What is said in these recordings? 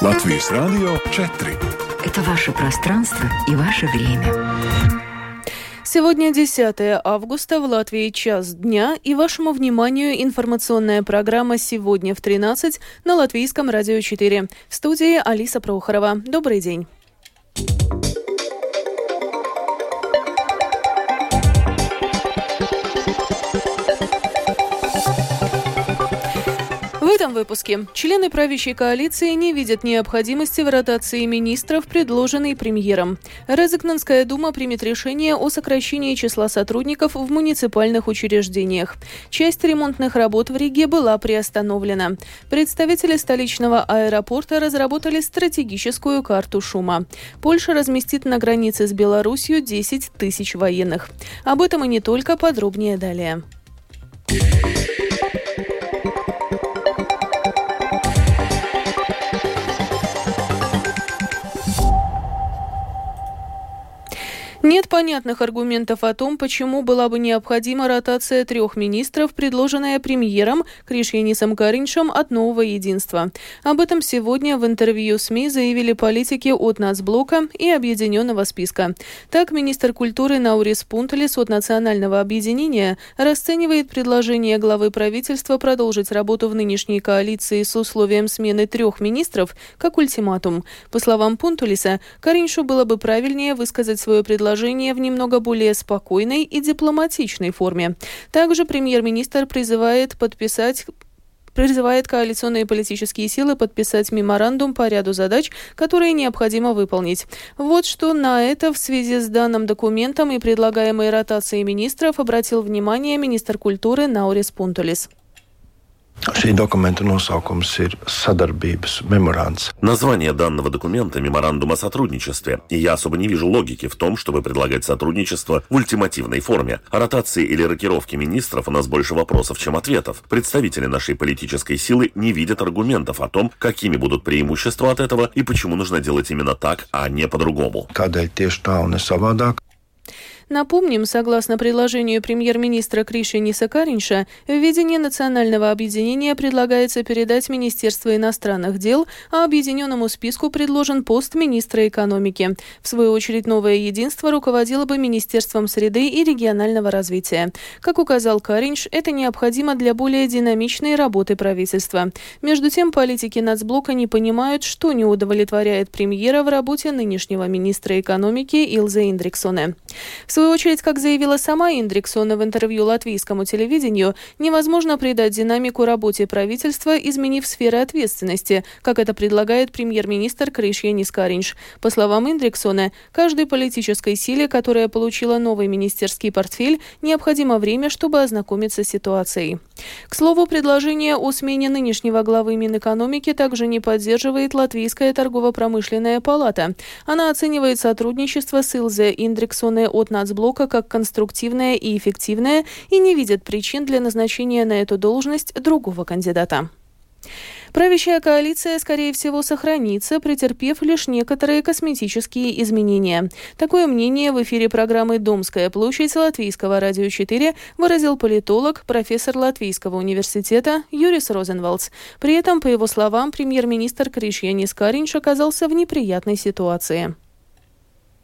Латвийс радио 4. Это ваше пространство и ваше время. Сегодня 10 августа, в Латвии час дня, и вашему вниманию информационная программа «Сегодня в 13» на Латвийском радио 4. В студии Алиса Прохорова. Добрый день. Этом выпуске члены правящей коалиции не видят необходимости в ротации министров, предложенной премьером. Резекнанская дума примет решение о сокращении числа сотрудников в муниципальных учреждениях. Часть ремонтных работ в Риге была приостановлена. Представители столичного аэропорта разработали стратегическую карту шума. Польша разместит на границе с Беларусью 10 тысяч военных. Об этом и не только, подробнее далее. Нет понятных аргументов о том, почему была бы необходима ротация трех министров, предложенная премьером Кришьянисом Кариншем от «Нового единства». Об этом сегодня в интервью СМИ заявили политики от Нацблока и Объединенного списка. Так, министр культуры Наурис Пунтелес от Национального объединения расценивает предложение главы правительства продолжить работу в нынешней коалиции с условием смены трех министров как ультиматум. По словам Пунтулиса, Кариншу было бы правильнее высказать свое предложение предложение в немного более спокойной и дипломатичной форме. Также премьер-министр призывает подписать призывает коалиционные политические силы подписать меморандум по ряду задач, которые необходимо выполнить. Вот что на это в связи с данным документом и предлагаемой ротацией министров обратил внимание министр культуры Наурис Пунтулис. Šī dokumenta nosaukums ir sadarbības меморанс. Название данного документа – меморандум о сотрудничестве, и я особо не вижу логики в том, чтобы предлагать сотрудничество в ультимативной форме. О ротации или рокировке министров у нас больше вопросов, чем ответов. Представители нашей политической силы не видят аргументов о том, какими будут преимущества от этого и почему нужно делать именно так, а не по-другому. Kādēļ tieši tā un savādāk? Напомним, согласно предложению премьер-министра Кришиниса Каринша, в ведение национального объединения предлагается передать Министерство иностранных дел, а объединенному списку предложен пост министра экономики. В свою очередь, новое единство руководило бы Министерством среды и регионального развития. Как указал Каринш, это необходимо для более динамичной работы правительства. Между тем, политики нацблока не понимают, что не удовлетворяет премьера в работе нынешнего министра экономики Илза Индриксона. В свою очередь, как заявила сама Индриксона в интервью латвийскому телевидению, невозможно придать динамику работе правительства, изменив сферы ответственности, как это предлагает премьер-министр Кришьянис Каринш. По словам Индриксона, каждой политической силе, которая получила новый министерский портфель, необходимо время, чтобы ознакомиться с ситуацией. К слову, предложение о смене нынешнего главы Минэкономики также не поддерживает Латвийская торгово-промышленная палата. Она оценивает сотрудничество с Илзе Индриксоне от НАЦ нацблока как конструктивная и эффективная и не видят причин для назначения на эту должность другого кандидата. Правящая коалиция, скорее всего, сохранится, претерпев лишь некоторые косметические изменения. Такое мнение в эфире программы «Домская площадь» Латвийского радио 4 выразил политолог, профессор Латвийского университета Юрис Розенвалдс. При этом, по его словам, премьер-министр Кришьянис Каринч оказался в неприятной ситуации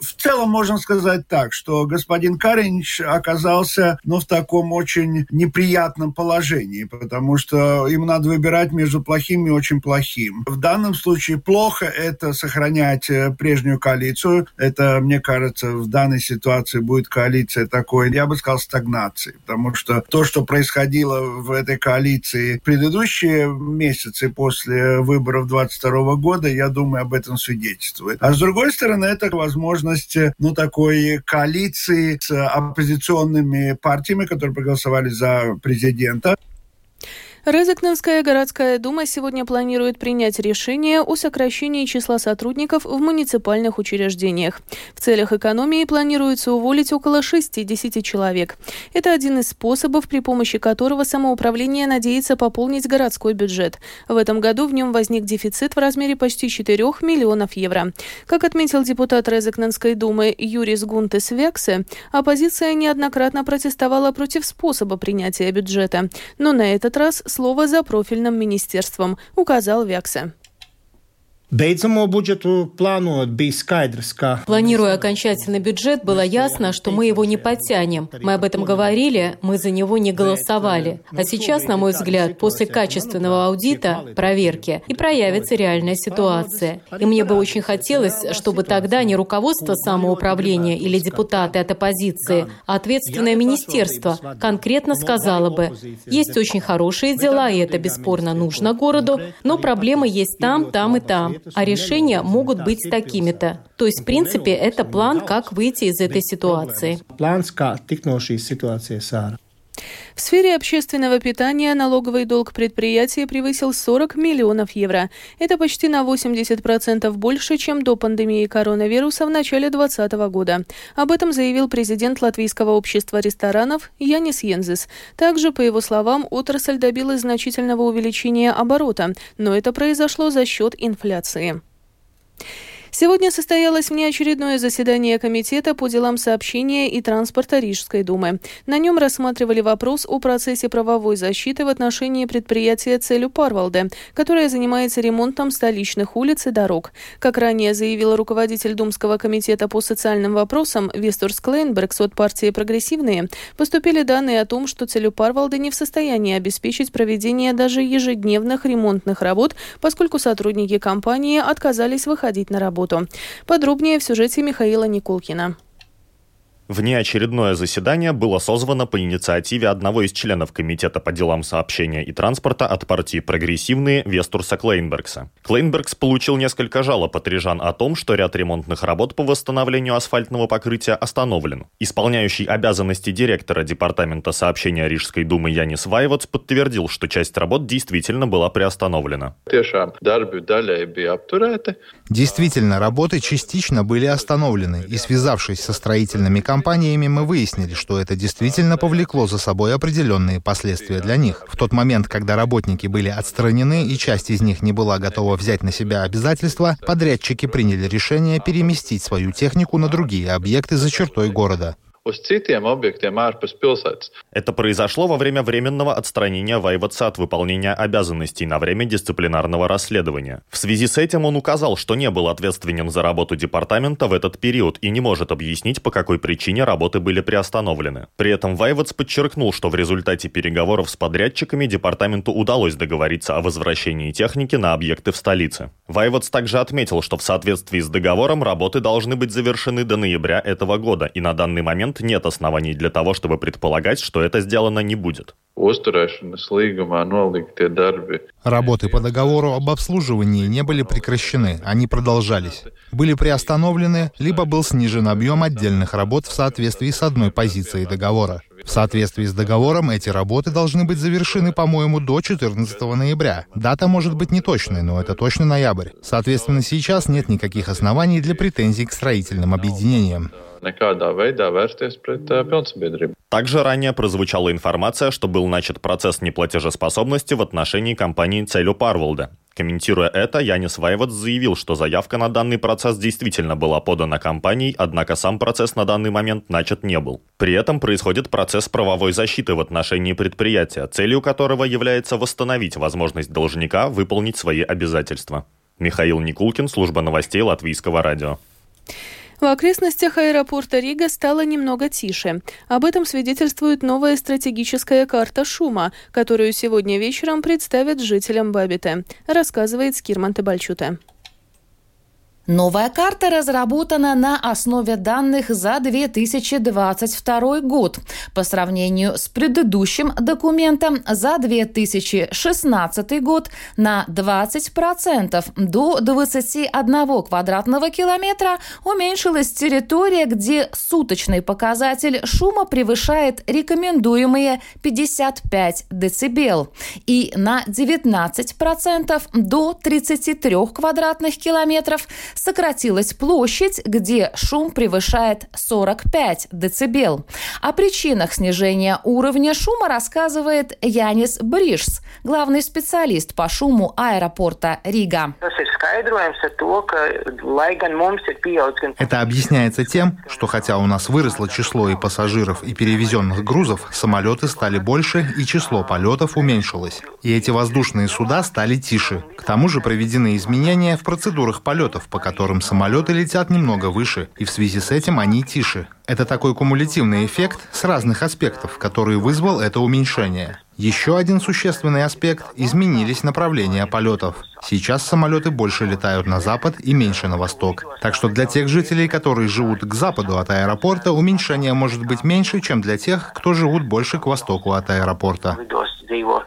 в целом можно сказать так, что господин Каринч оказался ну, в таком очень неприятном положении, потому что им надо выбирать между плохим и очень плохим. В данном случае плохо это сохранять э, прежнюю коалицию. Это, мне кажется, в данной ситуации будет коалиция такой, я бы сказал, стагнации, потому что то, что происходило в этой коалиции в предыдущие месяцы после выборов 22 года, я думаю, об этом свидетельствует. А с другой стороны, это возможно возможность ну, такой коалиции с оппозиционными партиями, которые проголосовали за президента. Резекненская городская дума сегодня планирует принять решение о сокращении числа сотрудников в муниципальных учреждениях. В целях экономии планируется уволить около 60 человек. Это один из способов, при помощи которого самоуправление надеется пополнить городской бюджет. В этом году в нем возник дефицит в размере почти 4 миллионов евро. Как отметил депутат Резекненской думы Юрис Гунтес Вексе, оппозиция неоднократно протестовала против способа принятия бюджета. Но на этот раз слово за профильным министерством, указал Вякса. Бeidzamo budžetu plānojot, bija skaidrs, ka... Планируя окончательный бюджет, было ясно, что мы его не подтянем. Мы об этом говорили, мы за него не голосовали. А сейчас, на мой взгляд, после качественного аудита, проверки, и проявится реальная ситуация. И мне бы очень хотелось, чтобы тогда не руководство самоуправления или депутаты от оппозиции, а ответственное министерство конкретно сказало бы, есть очень хорошие дела, и это бесспорно нужно городу, но проблемы есть там, там и там а решения могут быть такими-то. То есть, в принципе, это план, как выйти из этой ситуации. План, как ситуации, Сара. В сфере общественного питания налоговый долг предприятия превысил 40 миллионов евро. Это почти на 80% больше, чем до пандемии коронавируса в начале 2020 года. Об этом заявил президент Латвийского общества ресторанов Янис Йензис. Также, по его словам, отрасль добилась значительного увеличения оборота, но это произошло за счет инфляции. Сегодня состоялось внеочередное заседание Комитета по делам сообщения и транспорта Рижской думы. На нем рассматривали вопрос о процессе правовой защиты в отношении предприятия «Целью Парвалде», которое занимается ремонтом столичных улиц и дорог. Как ранее заявил руководитель Думского комитета по социальным вопросам Вестурс Клейнбергс от партии «Прогрессивные», поступили данные о том, что «Целью Парвалде» не в состоянии обеспечить проведение даже ежедневных ремонтных работ, поскольку сотрудники компании отказались выходить на работу работу. Подробнее в сюжете Михаила Никулкина. Внеочередное заседание было созвано по инициативе одного из членов Комитета по делам сообщения и транспорта от партии «Прогрессивные» Вестурса Клейнбергса. Клейнбергс получил несколько жалоб от рижан о том, что ряд ремонтных работ по восстановлению асфальтного покрытия остановлен. Исполняющий обязанности директора Департамента сообщения Рижской думы Янис Вайвоц подтвердил, что часть работ действительно была приостановлена. Действительно, работы частично были остановлены, и связавшись со строительными компаниями, компаниями мы выяснили, что это действительно повлекло за собой определенные последствия для них. В тот момент, когда работники были отстранены и часть из них не была готова взять на себя обязательства, подрядчики приняли решение переместить свою технику на другие объекты за чертой города Это произошло во время временного отстранения Вайватса от выполнения обязанностей на время дисциплинарного расследования. В связи с этим он указал, что не был ответственен за работу департамента в этот период и не может объяснить, по какой причине работы были приостановлены. При этом Вайватс подчеркнул, что в результате переговоров с подрядчиками департаменту удалось договориться о возвращении техники на объекты в столице. Вайватс также отметил, что в соответствии с договором работы должны быть завершены до ноября этого года, и на данный момент момент нет оснований для того, чтобы предполагать, что это сделано не будет. Работы по договору об обслуживании не были прекращены, они продолжались. Были приостановлены, либо был снижен объем отдельных работ в соответствии с одной позицией договора. В соответствии с договором эти работы должны быть завершены, по-моему, до 14 ноября. Дата может быть не точной, но это точно ноябрь. Соответственно, сейчас нет никаких оснований для претензий к строительным объединениям nekādā veidā vērsties uh, pilnsabiedrību. Также ранее прозвучала информация, что был начат процесс неплатежеспособности в отношении компании Целю Парволда. Комментируя это, Янис Вайват заявил, что заявка на данный процесс действительно была подана компанией, однако сам процесс на данный момент начат не был. При этом происходит процесс правовой защиты в отношении предприятия, целью которого является восстановить возможность должника выполнить свои обязательства. Михаил Никулкин, служба новостей Латвийского радио. В окрестностях аэропорта Рига стало немного тише. Об этом свидетельствует новая стратегическая карта шума, которую сегодня вечером представят жителям Бабита, рассказывает Скирман Тебальчута. Новая карта разработана на основе данных за 2022 год. По сравнению с предыдущим документом за 2016 год на 20% до 21 квадратного километра уменьшилась территория, где суточный показатель шума превышает рекомендуемые 55 дБ и на 19% до 33 квадратных километров сократилась площадь, где шум превышает 45 дБ. О причинах снижения уровня шума рассказывает Янис Бришс, главный специалист по шуму аэропорта Рига. Это объясняется тем, что хотя у нас выросло число и пассажиров, и перевезенных грузов, самолеты стали больше, и число полетов уменьшилось. И эти воздушные суда стали тише. К тому же проведены изменения в процедурах полетов, по которым самолеты летят немного выше, и в связи с этим они тише. Это такой кумулятивный эффект с разных аспектов, который вызвал это уменьшение. Еще один существенный аспект – изменились направления полетов. Сейчас самолеты больше летают на запад и меньше на восток. Так что для тех жителей, которые живут к западу от аэропорта, уменьшение может быть меньше, чем для тех, кто живут больше к востоку от аэропорта.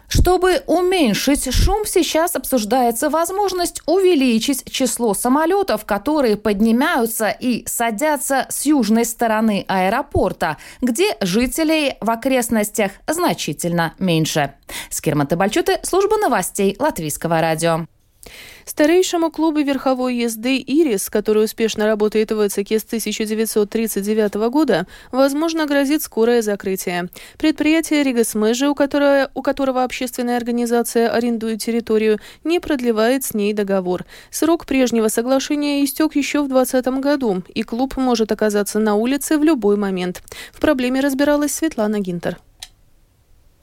Чтобы уменьшить шум, сейчас обсуждается возможность увеличить число самолетов, которые поднимаются и садятся с южной стороны аэропорта, где жителей в окрестностях значительно меньше. Скирмата Бальчуты, служба новостей Латвийского радио. Старейшему клубу верховой езды «Ирис», который успешно работает в Эцике с 1939 года, возможно, грозит скорое закрытие. Предприятие «Ригас Мэжи», у, у которого общественная организация арендует территорию, не продлевает с ней договор. Срок прежнего соглашения истек еще в 2020 году, и клуб может оказаться на улице в любой момент. В проблеме разбиралась Светлана Гинтер.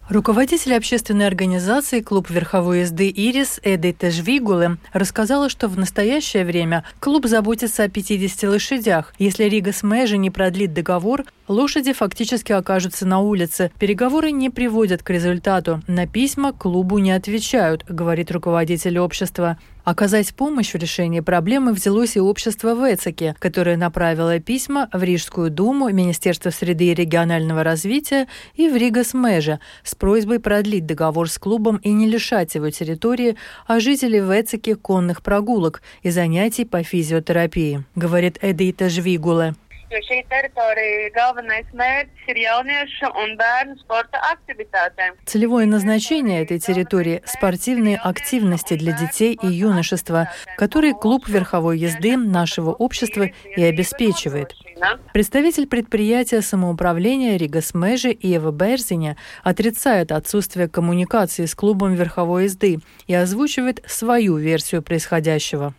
Руководитель общественной организации «Клуб верховой езды «Ирис» Эдита Жвигулы рассказала, что в настоящее время клуб заботится о 50 лошадях. Если Рига с Мэжи не продлит договор, лошади фактически окажутся на улице. Переговоры не приводят к результату. На письма клубу не отвечают, говорит руководитель общества. Оказать помощь в решении проблемы взялось и общество в которое направило письма в Рижскую думу, Министерство среды и регионального развития и в Ригас Межа с просьбой продлить договор с клубом и не лишать его территории, а жителей в конных прогулок и занятий по физиотерапии, говорит Эдита Жвигуле jo šī teritorija galvenais mērķis ir jauniešu un bērnu sporta aktivitātēm. Целевое назначение этой территории – спортивные активности для детей и юношества, которые клуб верховой езды нашего общества и обеспечивает. Представитель предприятия самоуправления Рига Смежи Ева Берзиня отрицает отсутствие коммуникации с клубом верховой езды и озвучивает свою версию происходящего.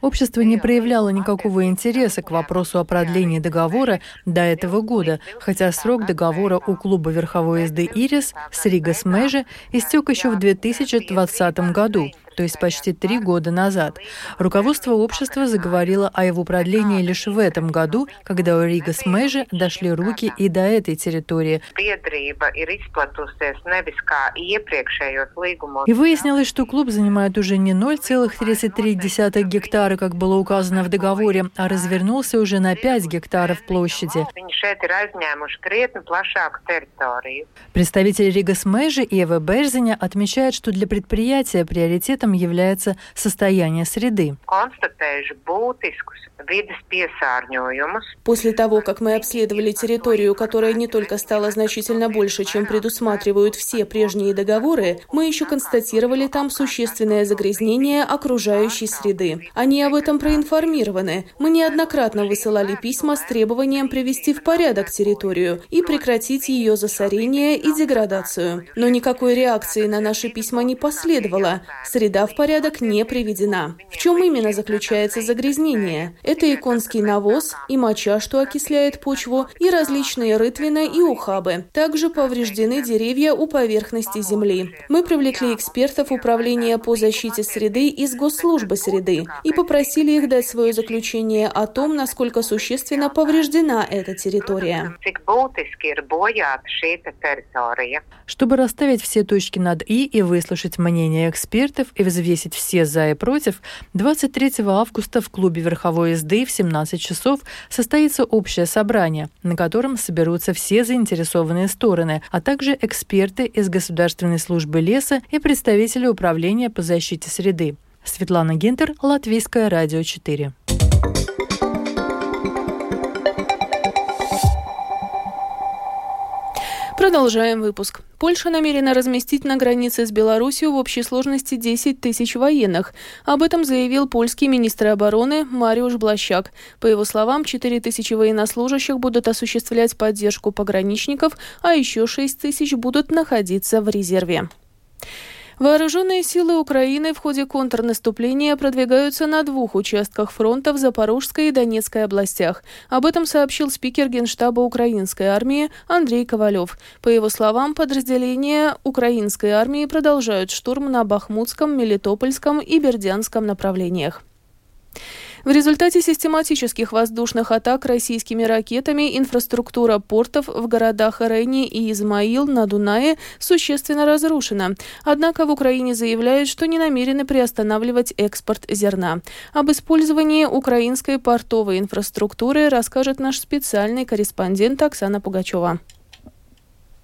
Общество не проявляло никакого интереса к вопросу о продлении договора до этого года, хотя срок договора у клуба верховой езды «Ирис» с Рига Смежи истек еще в 2020 году то есть почти три года назад. Руководство общества заговорило о его продлении лишь в этом году, когда у Рига с Мэжи дошли руки и до этой территории. И выяснилось, что клуб занимает уже не 0,33 гектара, как было указано в договоре, а развернулся уже на 5 гектаров площади. Представитель Рига с Мэжи Ева Берзиня отмечает, что для предприятия приоритетом фактором является состояние среды. После того, как мы обследовали территорию, которая не только стала значительно больше, чем предусматривают все прежние договоры, мы еще констатировали там существенное загрязнение окружающей среды. Они об этом проинформированы. Мы неоднократно высылали письма с требованием привести в порядок территорию и прекратить ее засорение и деградацию. Но никакой реакции на наши письма не последовало. Среда в порядок не приведена. В чем именно заключается загрязнение? Это и конский навоз, и моча, что окисляет почву, и различные рытвины и ухабы. Также повреждены деревья у поверхности земли. Мы привлекли экспертов Управления по защите среды из Госслужбы среды и попросили их дать свое заключение о том, насколько существенно повреждена эта территория. Чтобы расставить все точки над «и» и выслушать мнение экспертов и взвесить все «за» и «против», 23 августа в клубе верховой езды в 17 часов состоится общее собрание, на котором соберутся все заинтересованные стороны, а также эксперты из Государственной службы леса и представители Управления по защите среды. Светлана Гинтер, Латвийское радио 4. Продолжаем выпуск. Польша намерена разместить на границе с Беларусью в общей сложности 10 тысяч военных. Об этом заявил польский министр обороны Мариуш Блащак. По его словам, 4 тысячи военнослужащих будут осуществлять поддержку пограничников, а еще 6 тысяч будут находиться в резерве. Вооруженные силы Украины в ходе контрнаступления продвигаются на двух участках фронта в Запорожской и Донецкой областях. Об этом сообщил спикер Генштаба украинской армии Андрей Ковалев. По его словам, подразделения украинской армии продолжают штурм на Бахмутском, Мелитопольском и Бердянском направлениях. В результате систематических воздушных атак российскими ракетами инфраструктура портов в городах Рени и Измаил на Дунае существенно разрушена. Однако в Украине заявляют, что не намерены приостанавливать экспорт зерна. Об использовании украинской портовой инфраструктуры расскажет наш специальный корреспондент Оксана Пугачева.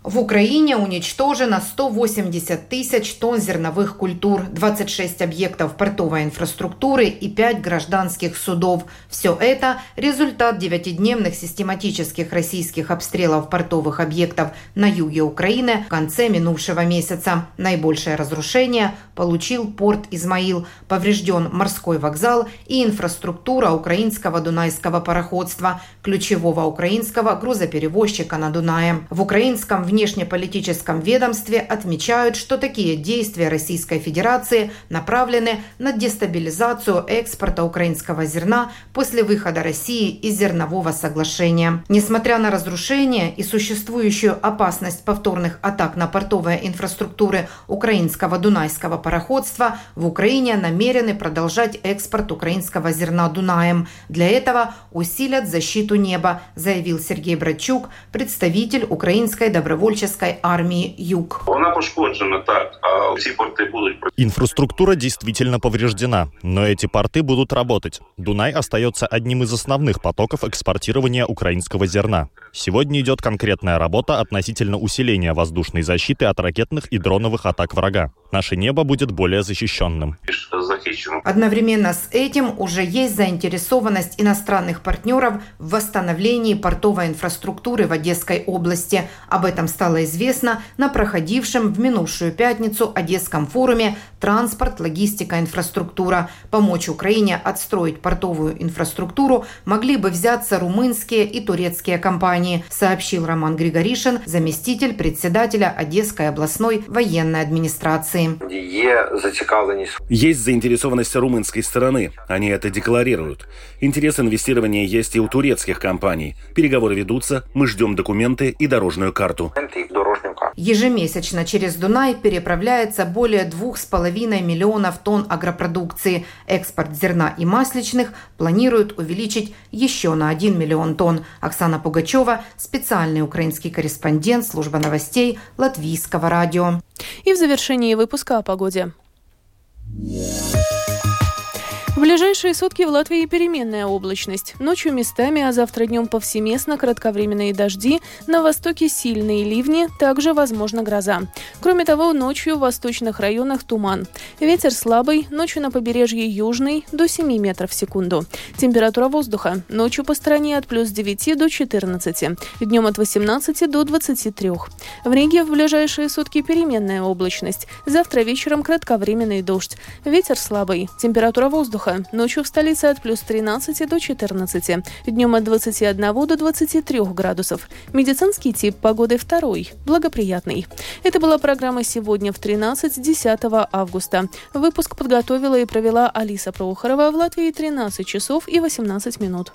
В Украине уничтожено 180 тысяч тонн зерновых культур, 26 объектов портовой инфраструктуры и 5 гражданских судов. Все это – результат девятидневных систематических российских обстрелов портовых объектов на юге Украины в конце минувшего месяца. Наибольшее разрушение получил порт Измаил, поврежден морской вокзал и инфраструктура украинского дунайского пароходства, ключевого украинского грузоперевозчика на Дунае. В украинском внешнеполитическом ведомстве отмечают, что такие действия Российской Федерации направлены на дестабилизацию экспорта украинского зерна после выхода России из зернового соглашения. Несмотря на разрушение и существующую опасность повторных атак на портовые инфраструктуры украинского дунайского пароходства, в Украине намерены продолжать экспорт украинского зерна Дунаем. Для этого усилят защиту неба, заявил Сергей Братчук, представитель украинской добровольческой добровольческой армии Юг. Она пошкоджена так, а все порты будут... Инфраструктура действительно повреждена, но эти порты будут работать. Дунай остается одним из основных потоков экспортирования украинского зерна. Сегодня идет конкретная работа относительно усиления воздушной защиты от ракетных и дроновых атак врага. Наше небо будет более защищенным. Одновременно с этим уже есть заинтересованность иностранных партнеров в восстановлении портовой инфраструктуры в Одесской области. Об этом стало известно на проходившем в минувшую пятницу Одесском форуме «Транспорт, логистика, инфраструктура». Помочь Украине отстроить портовую инфраструктуру могли бы взяться румынские и турецкие компании, сообщил Роман Григоришин, заместитель председателя Одесской областной военной администрации. Есть заинтересованность румынской стороны. Они это декларируют. Интерес инвестирования есть и у турецких компаний. Переговоры ведутся, мы ждем документы и дорожную карту. Ежемесячно через Дунай переправляется более двух с половиной миллионов тонн агропродукции. Экспорт зерна и масличных планируют увеличить еще на 1 миллион тонн. Оксана Пугачева, специальный украинский корреспондент служба новостей Латвийского радио. И в завершении выпуска о погоде. Yeah. В ближайшие сутки в Латвии переменная облачность. Ночью местами, а завтра днем повсеместно кратковременные дожди, на востоке сильные ливни, также возможна гроза. Кроме того, ночью в восточных районах туман. Ветер слабый, ночью на побережье южный до 7 метров в секунду. Температура воздуха. Ночью по стране от плюс 9 до 14, днем от 18 до 23. В Риге в ближайшие сутки переменная облачность. Завтра вечером кратковременный дождь. Ветер слабый. Температура воздуха воздуха. Ночью в столице от плюс 13 до 14. Днем от 21 до 23 градусов. Медицинский тип погоды второй, благоприятный. Это была программа «Сегодня в 13» 10 августа. Выпуск подготовила и провела Алиса Прохорова в Латвии 13 часов и 18 минут.